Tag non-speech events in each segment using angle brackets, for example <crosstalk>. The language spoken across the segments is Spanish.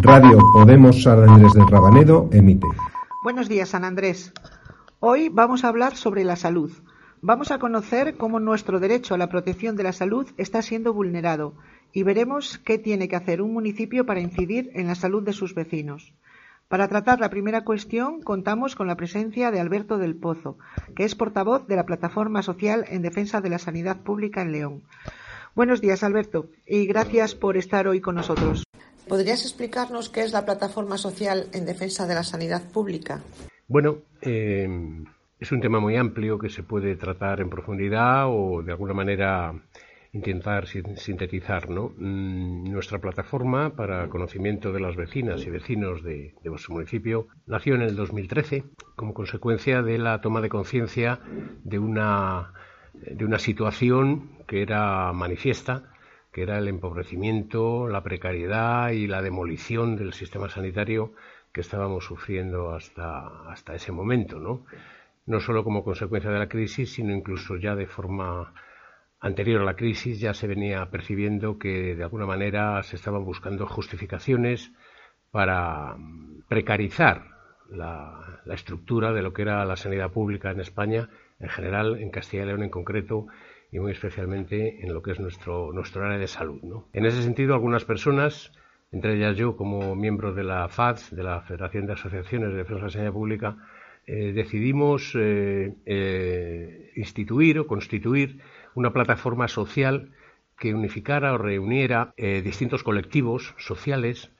Radio Podemos San Andrés del Rabanedo emite. Buenos días, San Andrés. Hoy vamos a hablar sobre la salud. Vamos a conocer cómo nuestro derecho a la protección de la salud está siendo vulnerado y veremos qué tiene que hacer un municipio para incidir en la salud de sus vecinos. Para tratar la primera cuestión, contamos con la presencia de Alberto del Pozo, que es portavoz de la Plataforma Social en Defensa de la Sanidad Pública en León. Buenos días, Alberto, y gracias por estar hoy con nosotros. ¿Podrías explicarnos qué es la Plataforma Social en Defensa de la Sanidad Pública? Bueno, eh, es un tema muy amplio que se puede tratar en profundidad o de alguna manera intentar sintetizar. ¿no? Mm, nuestra plataforma para conocimiento de las vecinas y vecinos de, de, vuestro municipio nació en el 2013 como consecuencia de la toma de conciencia de una, de una situación que era manifiesta que era el empobrecimiento, la precariedad y la demolición del sistema sanitario que estábamos sufriendo hasta, hasta ese momento, ¿no? No solo como consecuencia de la crisis, sino incluso ya de forma anterior a la crisis ya se venía percibiendo que de alguna manera se estaban buscando justificaciones para precarizar la, la, estructura de lo que era la sanidad pública en España, en general, en Castilla y León en concreto, y muy especialmente en lo que es nuestro, nuestro área de salud. ¿no? En ese sentido, algunas personas, entre ellas yo como miembro de la FADS, de la Federación de Asociaciones de Defensa de la Sanidad Pública, eh, decidimos eh, eh, instituir o constituir una plataforma social que unificara o reuniera distintos colectivos sociales,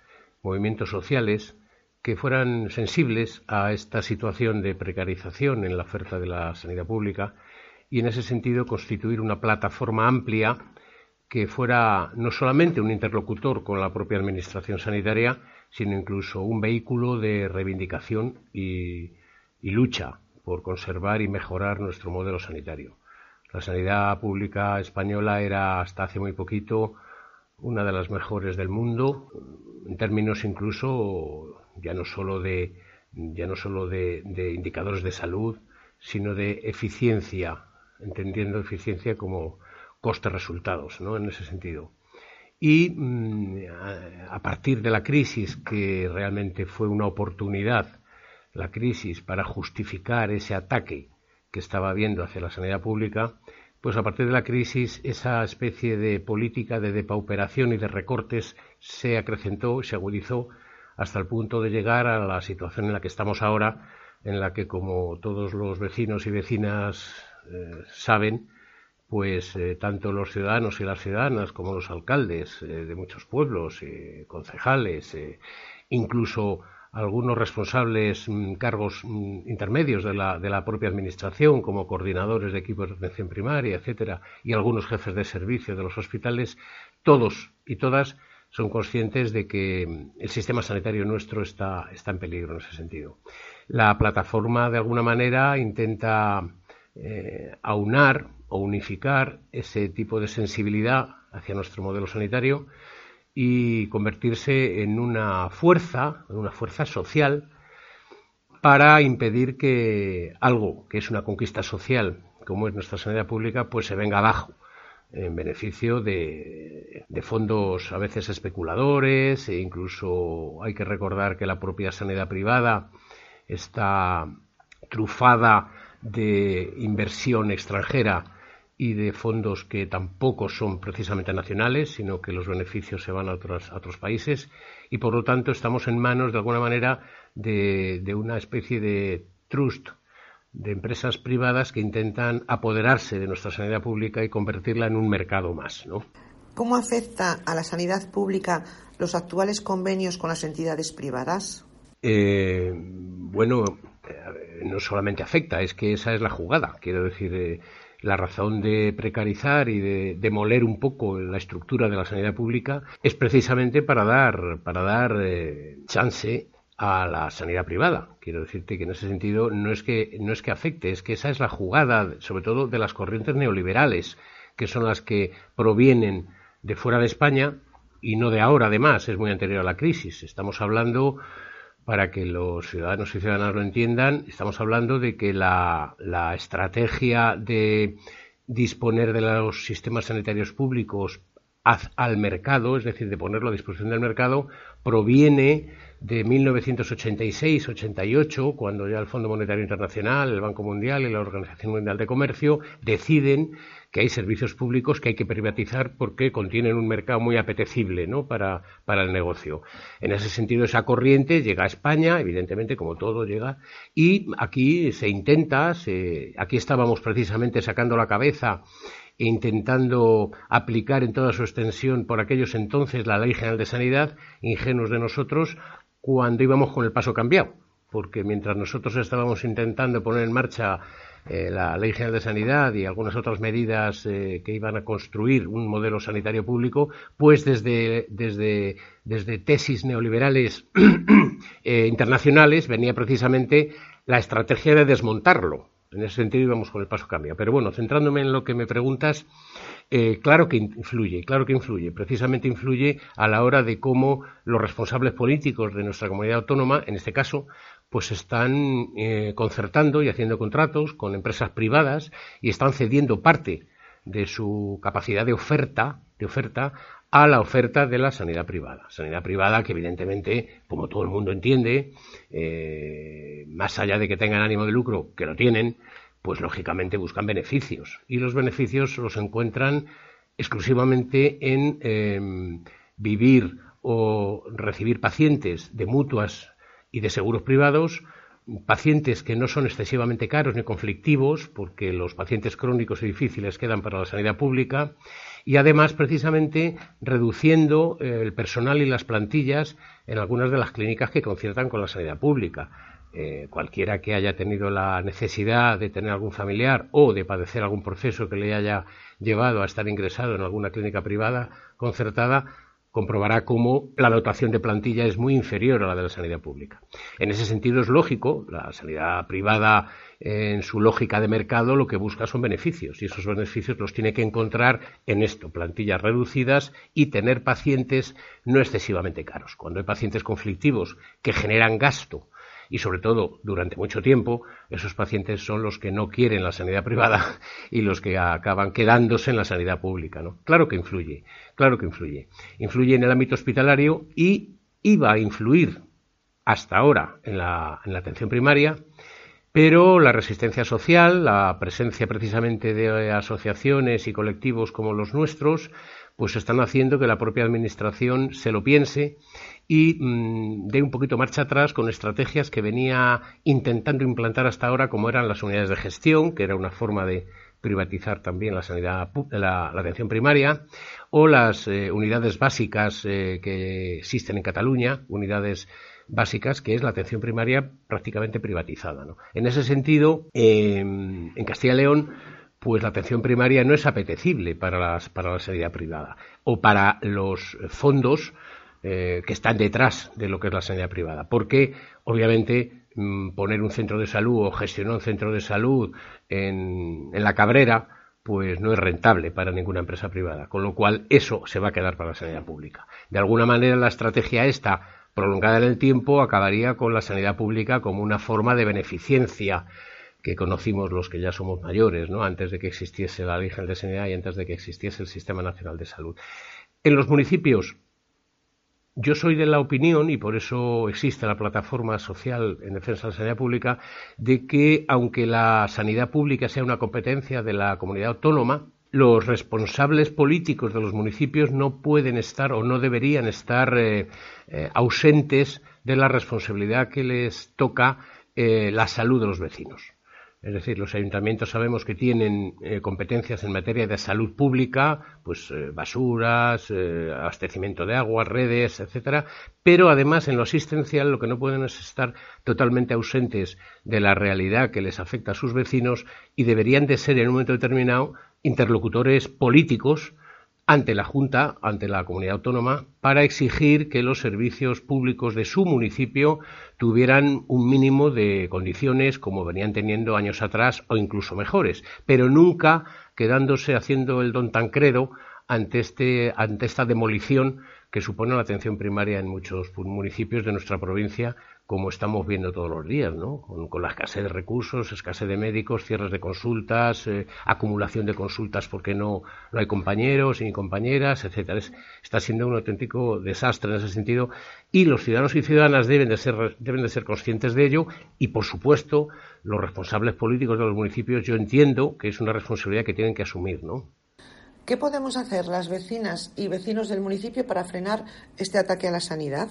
movimientos sociales, que fueran sensibles a esta situación de precarización en la oferta de la sanidad pública y en ese sentido constituir una plataforma amplia que fuera no solamente un interlocutor con la propia Administración sanitaria, sino incluso un vehículo de reivindicación y, lucha por conservar y mejorar nuestro modelo sanitario. La sanidad pública española era hasta hace muy poquito una de las mejores del mundo, en términos incluso ya no solo de, ya no solo de indicadores de salud, sino de eficiencia entendiendo eficiencia como coste-resultados, ¿no? En ese sentido. Y mm, a partir de la crisis, que realmente fue una oportunidad, la crisis para justificar ese ataque que estaba habiendo hacia la sanidad pública, pues a partir de la crisis esa especie de política de depauperación y de recortes se acrecentó, se agudizó hasta el punto de llegar a la situación en la que estamos ahora, en la que como todos los vecinos y vecinas saben, pues eh, tanto los ciudadanos y las ciudadanas como los alcaldes eh, de muchos pueblos, concejales, incluso algunos responsables mm, cargos mm, intermedios de la, de la, propia administración, como coordinadores de equipos de atención primaria, etcétera, y algunos jefes de servicio de los hospitales, todos y todas son conscientes de que mm, el sistema sanitario nuestro está, está en peligro en ese sentido. La plataforma, de alguna manera, intenta eh, aunar o unificar ese tipo de sensibilidad hacia nuestro modelo sanitario y convertirse en una fuerza, en una fuerza social para impedir que algo que es una conquista social, como es nuestra sanidad pública, pues se venga abajo en beneficio de, de, fondos a veces especuladores e incluso hay que recordar que la propia sanidad privada está trufada de inversión extranjera y de fondos que tampoco son precisamente nacionales, sino que los beneficios se van a otros, a otros países y por lo tanto estamos en manos de alguna manera de, de una especie de trust de empresas privadas que intentan apoderarse de nuestra sanidad pública y convertirla en un mercado más. ¿no? ¿Cómo afecta a la sanidad pública los actuales convenios con las entidades privadas? Eh, bueno, no solamente afecta, es que esa es la jugada. Quiero decir, eh, la razón de precarizar y de demoler un poco la estructura de la sanidad pública es precisamente para dar, para dar eh, chance a la sanidad privada. Quiero decirte que en ese sentido no es que, no es que afecte, es que esa es la jugada, sobre todo de las corrientes neoliberales, que son las que provienen de fuera de España y no de ahora, además, es muy anterior a la crisis. Estamos hablando para que los ciudadanos y ciudadanas lo entiendan, estamos hablando de que la, estrategia de disponer de los sistemas sanitarios públicos al mercado, es decir, de ponerlo a disposición del mercado, proviene de 1986-88, cuando ya el Fondo Monetario Internacional, el Banco Mundial y la Organización Mundial de Comercio deciden que hay servicios públicos que hay que privatizar porque contienen un mercado muy apetecible ¿no? para, para el negocio. En ese sentido, esa corriente llega a España, evidentemente, como todo llega, y aquí se intenta, aquí estábamos precisamente sacando la cabeza e intentando aplicar en toda su extensión por aquellos entonces la Ley General de Sanidad, ingenuos de nosotros, cuando íbamos con el paso cambiado, porque mientras nosotros estábamos intentando poner en marcha eh, la Ley General de Sanidad y algunas otras medidas eh, que iban a construir un modelo sanitario público, pues desde, desde, desde tesis neoliberales <coughs> eh, internacionales venía precisamente la estrategia de desmontarlo. En ese sentido íbamos con el paso cambio. Pero bueno, centrándome en lo que me preguntas, claro que influye, claro que influye. Precisamente influye a la hora de cómo los responsables políticos de nuestra comunidad autónoma, en este caso, pues están eh, concertando y haciendo contratos con empresas privadas y están cediendo parte de su capacidad de oferta, de oferta a la oferta de la sanidad privada. Sanidad privada que evidentemente, como todo el mundo entiende, eh, más allá de que tengan ánimo de lucro, que lo tienen, pues lógicamente buscan beneficios. Y los beneficios los encuentran exclusivamente en em, vivir o recibir pacientes de mutuas y de seguros privados, pacientes que no son excesivamente caros ni conflictivos, porque los pacientes crónicos y difíciles quedan para la sanidad pública, y además precisamente reduciendo eh, el personal y las plantillas en algunas de las clínicas que conciertan con la sanidad pública. Eh, cualquiera que haya tenido la necesidad de tener algún familiar o de padecer algún proceso que le haya llevado a estar ingresado en alguna clínica privada concertada comprobará cómo la dotación de plantilla es muy inferior a la de la sanidad pública. En ese sentido es lógico, la sanidad privada en su lógica de mercado lo que busca son beneficios y esos beneficios los tiene que encontrar en esto, plantillas reducidas y tener pacientes no excesivamente caros. Cuando hay pacientes conflictivos que generan gasto y sobre todo durante mucho tiempo esos pacientes son los que no quieren la sanidad privada <laughs> y los que acaban quedándose en la sanidad pública. ¿no? Claro que influye, claro que influye. Influye en el ámbito hospitalario y iba a influir hasta ahora en la, en la atención primaria, pero la resistencia social, la presencia precisamente de asociaciones y colectivos como los nuestros, pues están haciendo que la propia Administración se lo piense y mm, dé un poquito marcha atrás con estrategias que venía intentando implantar hasta ahora, como eran las unidades de gestión, que era una forma de privatizar también la sanidad, la, atención primaria, o las eh, unidades básicas eh, que existen en Cataluña, unidades básicas, que es la atención primaria prácticamente privatizada. En ese sentido, en Castilla y León, pues la atención primaria no es apetecible para, las, para la sanidad privada o para los fondos eh, que están detrás de lo que es la sanidad privada. Porque, obviamente, mm, poner un centro de salud o gestionar un centro de salud en, en la cabrera pues no es rentable para ninguna empresa privada, con lo cual eso se va a quedar para la sanidad pública. De alguna manera la estrategia esta prolongada en el tiempo acabaría con la sanidad pública como una forma de beneficencia que conocimos los que ya somos mayores, ¿no? antes de que existiese la Ley de Sanidad y antes de que existiese el Sistema Nacional de Salud. En los municipios, yo soy de la opinión, y por eso existe la plataforma social en defensa de la sanidad pública, de que aunque la sanidad pública sea una competencia de la comunidad autónoma, los responsables políticos de los municipios no pueden estar o no deberían estar eh, eh, ausentes de la responsabilidad que les toca eh, la salud de los vecinos. Es decir, los ayuntamientos sabemos que tienen eh, competencias en materia de salud pública, pues eh, basuras, eh, abastecimiento de agua, redes, etcétera, pero además en lo asistencial lo que no pueden es estar totalmente ausentes de la realidad que les afecta a sus vecinos y deberían de ser en un momento determinado interlocutores políticos ante la Junta, ante la comunidad autónoma, para exigir que los servicios públicos de su municipio tuvieran un mínimo de condiciones como venían teniendo años atrás o incluso mejores, pero nunca quedándose haciendo el don Tancredo ante, este, ante esta demolición que supone la atención primaria en muchos municipios de nuestra provincia, como estamos viendo todos los días, ¿no? Con, la escasez de recursos, escasez de médicos, cierres de consultas, eh, acumulación de consultas porque no, no hay compañeros ni compañeras, etcétera. está siendo un auténtico desastre en ese sentido y los ciudadanos y ciudadanas deben de ser deben de ser conscientes de ello y, por supuesto, los responsables políticos de los municipios, yo entiendo que es una responsabilidad que tienen que asumir, ¿no? ¿Qué podemos hacer las vecinas y vecinos del municipio para frenar este ataque a la sanidad?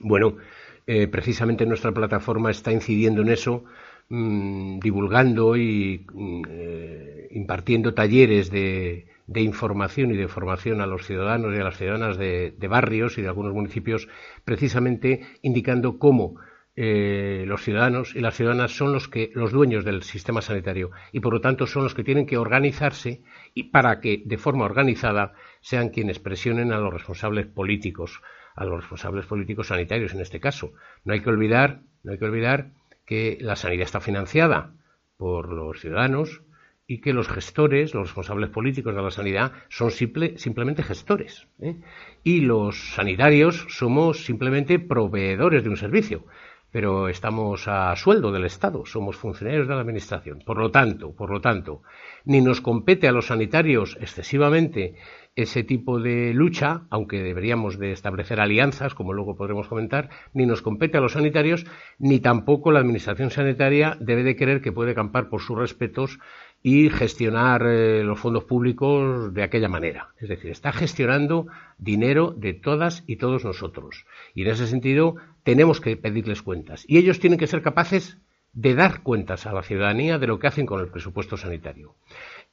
Bueno, eh, precisamente nuestra plataforma está incidiendo en eso, mm, divulgando y mm, eh, impartiendo talleres de, información y de formación a los ciudadanos y a las ciudadanas de barrios y de algunos municipios, precisamente indicando cómo eh, los ciudadanos y las ciudadanas son los que los dueños del sistema sanitario y por lo tanto son los que tienen que organizarse y para que de forma organizada sean quienes presionen a los responsables políticos, a los responsables políticos sanitarios en este caso. No hay que olvidar, no hay que olvidar que la sanidad está financiada por los ciudadanos y que los gestores, los responsables políticos de la sanidad, son simplemente gestores. ¿eh? Y los sanitarios somos simplemente proveedores de un servicio pero estamos a sueldo del Estado, somos funcionarios de la Administración. Por lo tanto, por lo tanto, ni nos compete a los sanitarios excesivamente ese tipo de lucha, aunque deberíamos de establecer alianzas, como luego podremos comentar, ni nos compete a los sanitarios, ni tampoco la Administración sanitaria debe de creer que puede campar por sus respetos y gestionar eh, los fondos públicos de aquella manera. Es decir, está gestionando dinero de todas y todos nosotros. Y en ese sentido tenemos que pedirles cuentas. Y ellos tienen que ser capaces de dar cuentas a la ciudadanía de lo que hacen con el presupuesto sanitario.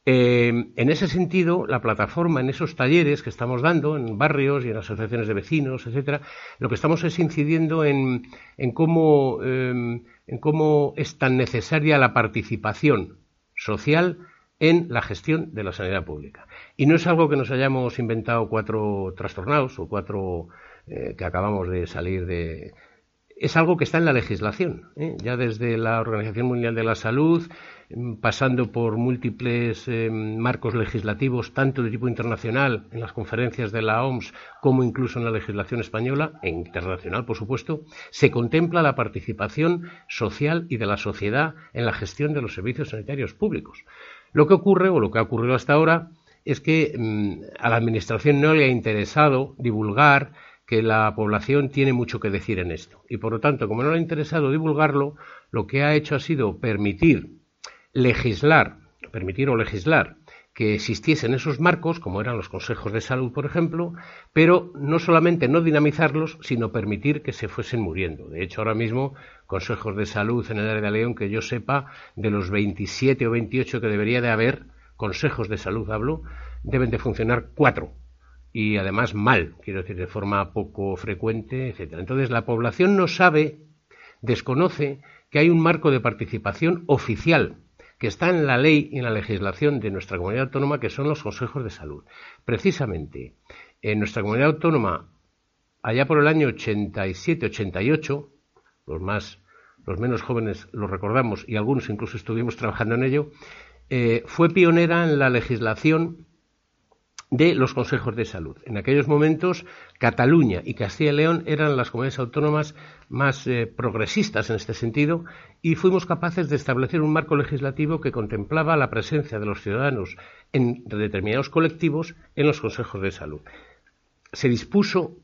Eh, en ese sentido, la plataforma, en esos talleres que estamos dando en barrios y en asociaciones de vecinos, etcétera, lo que estamos es incidiendo en, cómo, eh, en cómo es tan necesaria la participación social en la gestión de la sanidad pública. Y no es algo que nos hayamos inventado cuatro trastornados o cuatro eh, que acabamos de salir de... Es algo que está en la legislación, ¿eh? ya desde la Organización Mundial de la Salud, pasando por múltiples eh, marcos legislativos, tanto de tipo internacional, en las conferencias de la OMS, como incluso en la legislación española, e internacional, por supuesto, se contempla la participación social y de la sociedad en la gestión de los servicios sanitarios públicos. Lo que ocurre, o lo que ha ocurrido hasta ahora, es que mm, a la Administración no le ha interesado divulgar que la población tiene mucho que decir en esto. Y por lo tanto, como no le ha interesado divulgarlo, lo que ha hecho ha sido permitir legislar, permitir o legislar que existiesen esos marcos, como eran los consejos de salud, por ejemplo, pero no solamente no dinamizarlos, sino permitir que se fuesen muriendo. De hecho, ahora mismo, consejos de salud en el área de León, que yo sepa, de los 27 o 28 que debería de haber, consejos de salud hablo, deben de funcionar cuatro y además mal, quiero decir, de forma poco frecuente, etcétera. Entonces, la población no sabe, desconoce que hay un marco de participación oficial que está en la ley y en la legislación de nuestra comunidad autónoma, que son los consejos de salud. Precisamente, en nuestra comunidad autónoma, allá por el año 87-88, los más, los menos jóvenes lo recordamos y algunos incluso estuvimos trabajando en ello, eh, fue pionera en la legislación de los consejos de salud. En aquellos momentos, Cataluña y Castilla y León eran las comunidades autónomas más eh, progresistas en este sentido y fuimos capaces de establecer un marco legislativo que contemplaba la presencia de los ciudadanos en determinados colectivos en los consejos de salud. Se dispuso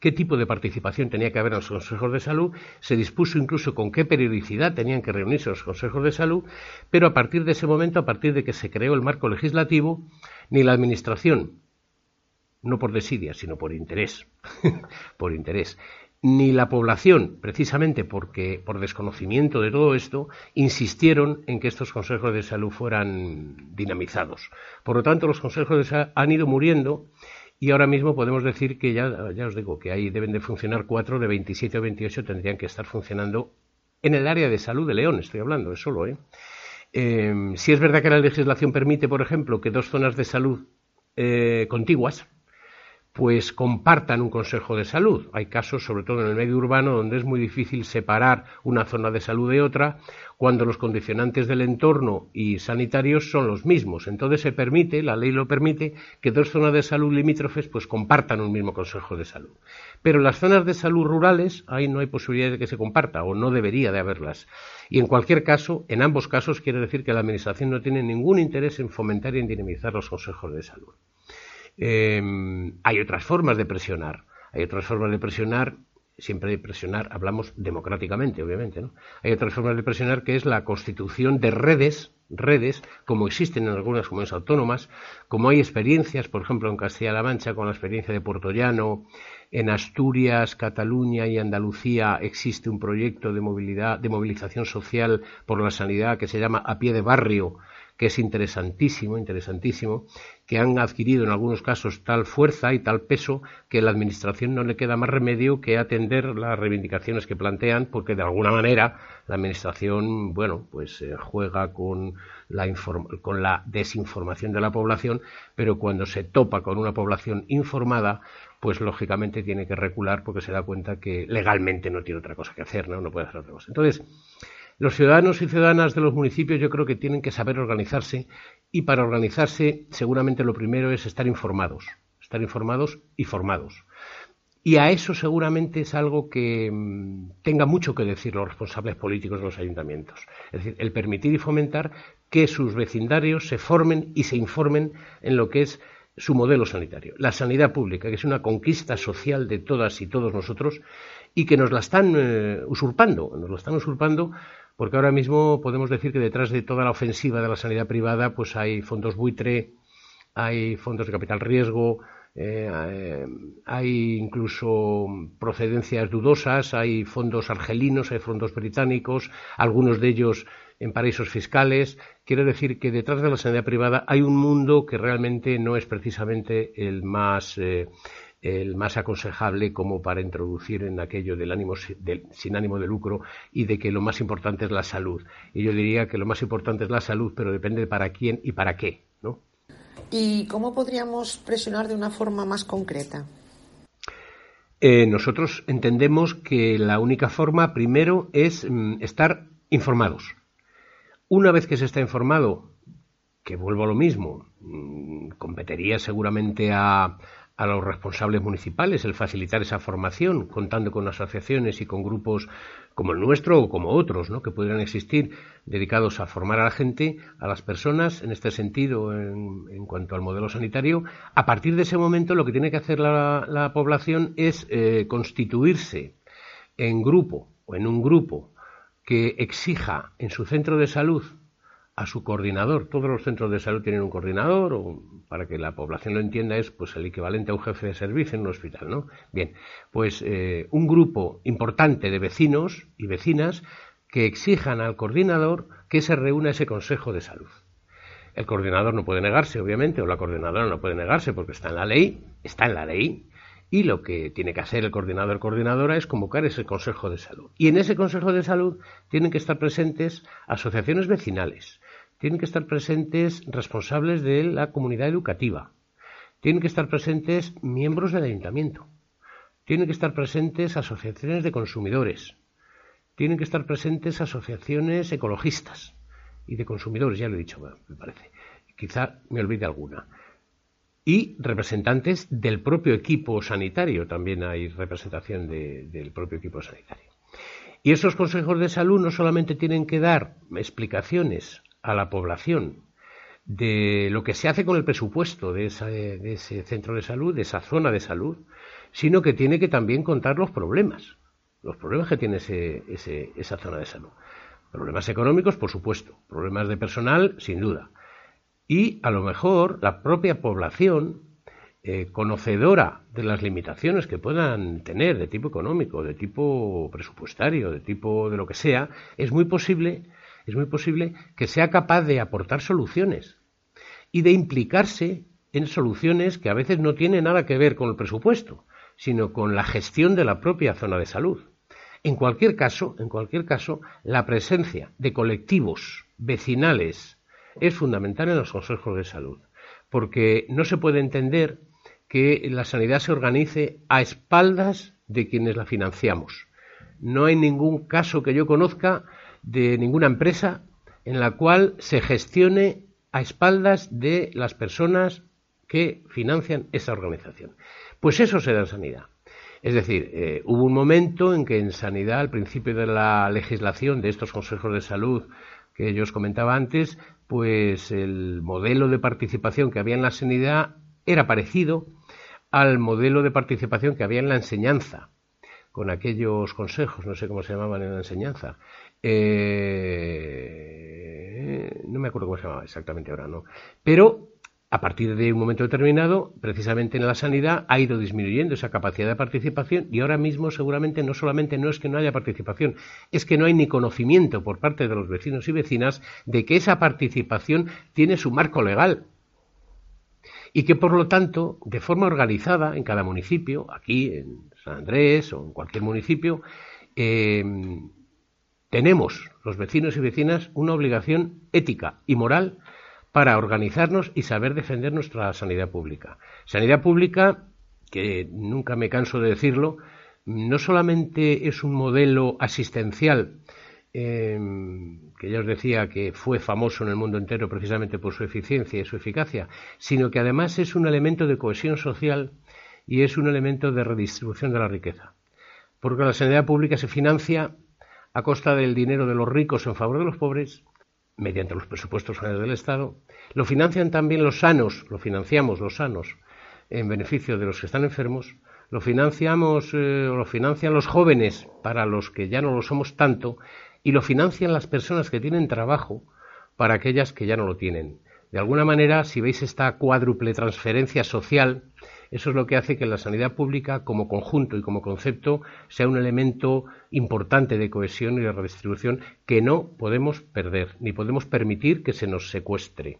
qué tipo de participación tenía que haber en los consejos de salud, se dispuso incluso con qué periodicidad tenían que reunirse los consejos de salud, pero a partir de ese momento, a partir de que se creó el marco legislativo, ni la Administración, no por desidia, sino por interés, <laughs> por interés, ni la población, precisamente porque por desconocimiento de todo esto, insistieron en que estos consejos de salud fueran dinamizados. Por lo tanto, los consejos de salud han ido muriendo y ahora mismo podemos decir que ya, ya os digo que ahí deben de funcionar cuatro de 27 o 28 tendrían que estar funcionando en el área de salud de León, estoy hablando, es solo, ¿eh? Eh, si es verdad que la legislación permite, por ejemplo, que dos zonas de salud eh, contiguas, pues compartan un consejo de salud. Hay casos, sobre todo en el medio urbano, donde es muy difícil separar una zona de salud de otra cuando los condicionantes del entorno y sanitarios son los mismos. Entonces se permite, la ley lo permite, que dos zonas de salud limítrofes pues compartan un mismo consejo de salud. Pero las zonas de salud rurales ahí no hay posibilidad de que se comparta o no debería de haberlas. Y en cualquier caso, en ambos casos quiere decir que la Administración no tiene ningún interés en fomentar y en dinamizar los consejos de salud. Em, hay otras formas de presionar. Hay otras formas de presionar, siempre de presionar, hablamos democráticamente, obviamente, ¿no? Hay otras formas de presionar que es la constitución de redes, redes, como existen en algunas comunidades autónomas, como hay experiencias, por ejemplo, en Castilla-La Mancha, con la experiencia de Puerto Llano, en Asturias, Cataluña y Andalucía existe un proyecto de movilidad, de movilización social por la sanidad que se llama A pie de barrio, que es interesantísimo, interesantísimo, que han adquirido en algunos casos tal fuerza y tal peso que a la Administración no le queda más remedio que atender las reivindicaciones que plantean, porque de alguna manera la Administración, bueno, pues eh, juega con la, con la desinformación de la población, pero cuando se topa con una población informada, pues lógicamente tiene que recular porque se da cuenta que legalmente no tiene otra cosa que hacer, ¿no? No puede hacer otra cosa. Entonces, los ciudadanos y ciudadanas de los municipios yo creo que tienen que saber organizarse y para organizarse seguramente lo primero es estar informados, estar informados y formados. Y a eso seguramente es algo que mm, tenga mucho que decir los responsables políticos de los ayuntamientos. Es decir, el permitir y fomentar que sus vecindarios se formen y se informen en lo que es su modelo sanitario. La sanidad pública, que es una conquista social de todas y todos nosotros y que nos la están eh, usurpando, nos la están usurpando porque ahora mismo podemos decir que detrás de toda la ofensiva de la sanidad privada, pues hay fondos buitre, hay fondos de capital riesgo, eh, hay incluso procedencias dudosas, hay fondos argelinos, hay fondos británicos, algunos de ellos en paraísos fiscales. Quiere decir que detrás de la sanidad privada hay un mundo que realmente no es precisamente el más eh, el más aconsejable como para introducir en aquello del ánimo sin ánimo de lucro y de que lo más importante es la salud. Y yo diría que lo más importante es la salud, pero depende de para quién y para qué, ¿no? ¿Y cómo podríamos presionar de una forma más concreta? Eh, nosotros entendemos que la única forma, primero, es mm, estar informados. Una vez que se está informado, que vuelvo a lo mismo, mm, competiría seguramente a, a los responsables municipales el facilitar esa formación, contando con asociaciones y con grupos como el nuestro o como otros, ¿no? que pudieran existir dedicados a formar a la gente, a las personas, en este sentido, en, cuanto al modelo sanitario. A partir de ese momento, lo que tiene que hacer la, población es eh, constituirse en grupo o en un grupo que exija en su centro de salud a su coordinador. Todos los centros de salud tienen un coordinador, o para que la población lo entienda, es pues el equivalente a un jefe de servicio en un hospital, ¿no? Bien, pues eh, un grupo importante de vecinos y vecinas que exijan al coordinador que se reúna ese consejo de salud. El coordinador no puede negarse, obviamente, o la coordinadora no puede negarse porque está en la ley, está en la ley, y lo que tiene que hacer el coordinador o coordinadora es convocar ese Consejo de Salud. Y en ese Consejo de Salud tienen que estar presentes asociaciones vecinales, tienen que estar presentes responsables de la comunidad educativa, tienen que estar presentes miembros del ayuntamiento, tienen que estar presentes asociaciones de consumidores, tienen que estar presentes asociaciones ecologistas y de consumidores, ya lo he dicho, me parece. Quizá me olvide alguna. Y representantes del propio equipo sanitario, también hay representación del propio equipo sanitario. Y esos consejos de salud no solamente tienen que dar explicaciones a la población de lo que se hace con el presupuesto de, ese centro de salud, de esa zona de salud, sino que tiene que también contar los problemas, los problemas que tiene esa zona de salud. Problemas económicos, por supuesto, problemas de personal, sin duda. Y a lo mejor la propia población eh, conocedora de las limitaciones que puedan tener de tipo económico, de tipo presupuestario, de tipo de lo que sea, es muy posible, es muy posible que sea capaz de aportar soluciones y de implicarse en soluciones que a veces no tienen nada que ver con el presupuesto, sino con la gestión de la propia zona de salud. En cualquier caso, en cualquier caso, la presencia de colectivos vecinales es fundamental en los consejos de salud, porque no se puede entender que la sanidad se organice a espaldas de quienes la financiamos. No hay ningún caso que yo conozca de ninguna empresa en la cual se gestione a espaldas de las personas que financian esa organización. Pues eso será sanidad. Es decir, eh, hubo un momento en que en sanidad, al principio de la legislación de estos consejos de salud que yo os comentaba antes, pues el modelo de participación que había en la sanidad era parecido al modelo de participación que había en la enseñanza, con aquellos consejos, no sé cómo se llamaban en la enseñanza. Eh, no me acuerdo cómo se llamaba exactamente ahora, ¿no? Pero a partir de un momento determinado, precisamente en la sanidad, ha ido disminuyendo esa capacidad de participación y ahora mismo seguramente no solamente no es que no haya participación, es que no hay ni conocimiento por parte de los vecinos y vecinas de que esa participación tiene su marco legal y que por lo tanto, de forma organizada en cada municipio, aquí en San Andrés o en cualquier municipio, eh, tenemos los vecinos y vecinas una obligación ética y moral para organizarnos y saber defender nuestra sanidad pública. Sanidad pública, que nunca me canso de decirlo, no solamente es un modelo asistencial Em, que ya os decía que fue famoso en el mundo entero precisamente por su eficiencia y su eficacia, sino que además es un elemento de cohesión social y es un elemento de redistribución de la riqueza. Porque la sanidad pública se financia a costa del dinero de los ricos en favor de los pobres, mediante los presupuestos generales del Estado. Lo financian también los sanos, lo financiamos los sanos, en beneficio de los que están enfermos. Lo financiamos eh, lo financian los jóvenes para los que ya no lo somos tanto y lo financian las personas que tienen trabajo para aquellas que ya no lo tienen. De alguna manera, si veis esta cuádruple transferencia social, eso es lo que hace que la sanidad pública como conjunto y como concepto sea un elemento importante de cohesión y de redistribución que no podemos perder, ni podemos permitir que se nos secuestre.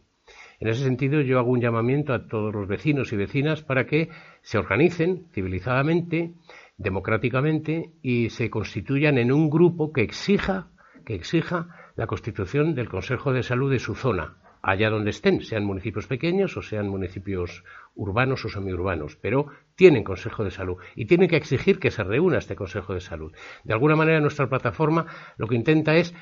En ese sentido, yo hago un llamamiento a todos los vecinos y vecinas para que se organicen civilizadamente democráticamente y se constituyan en un grupo que exija, que exija la constitución del Consejo de Salud de su zona, allá donde estén, sean municipios pequeños o sean municipios urbanos o semiurbanos, pero tienen Consejo de Salud y tienen que exigir que se reúna este Consejo de Salud. De alguna manera, nuestra plataforma lo que intenta es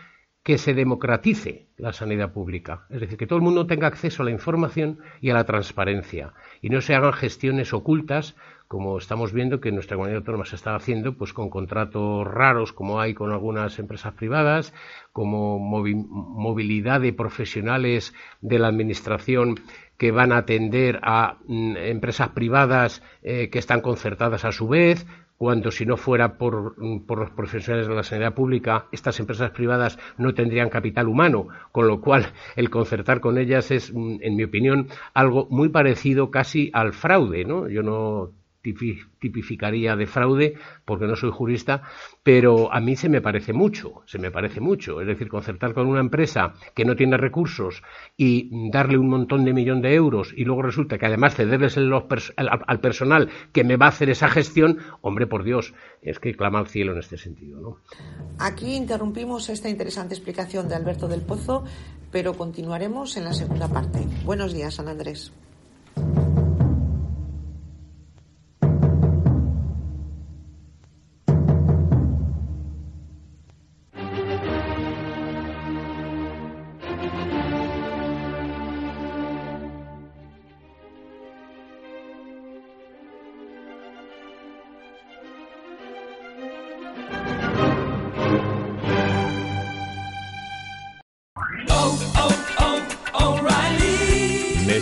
que se democratice la sanidad pública, es decir, que todo el mundo tenga acceso a la información y a la transparencia y no se hagan gestiones ocultas como estamos viendo que nuestra comunidad autónoma se está haciendo, pues con contratos raros como hay con algunas empresas privadas, como movilidad de profesionales de la administración que van a atender a mm, empresas privadas eh, que están concertadas a su vez, cuando si no fuera por, mm, por, los profesionales de la sanidad pública, estas empresas privadas no tendrían capital humano, con lo cual el concertar con ellas es, mm, en mi opinión, algo muy parecido casi al fraude, ¿no? Yo no tipificaría de fraude porque no soy jurista, pero a mí se me parece mucho, se me parece mucho. Es decir, concertar con una empresa que no tiene recursos y darle un montón de millón de euros y luego resulta que además cederles al, personal que me va a hacer esa gestión, hombre, por Dios, es que clama al cielo en este sentido. ¿no? Aquí interrumpimos esta interesante explicación de Alberto del Pozo, pero continuaremos en la segunda parte. Buenos días, San Andrés.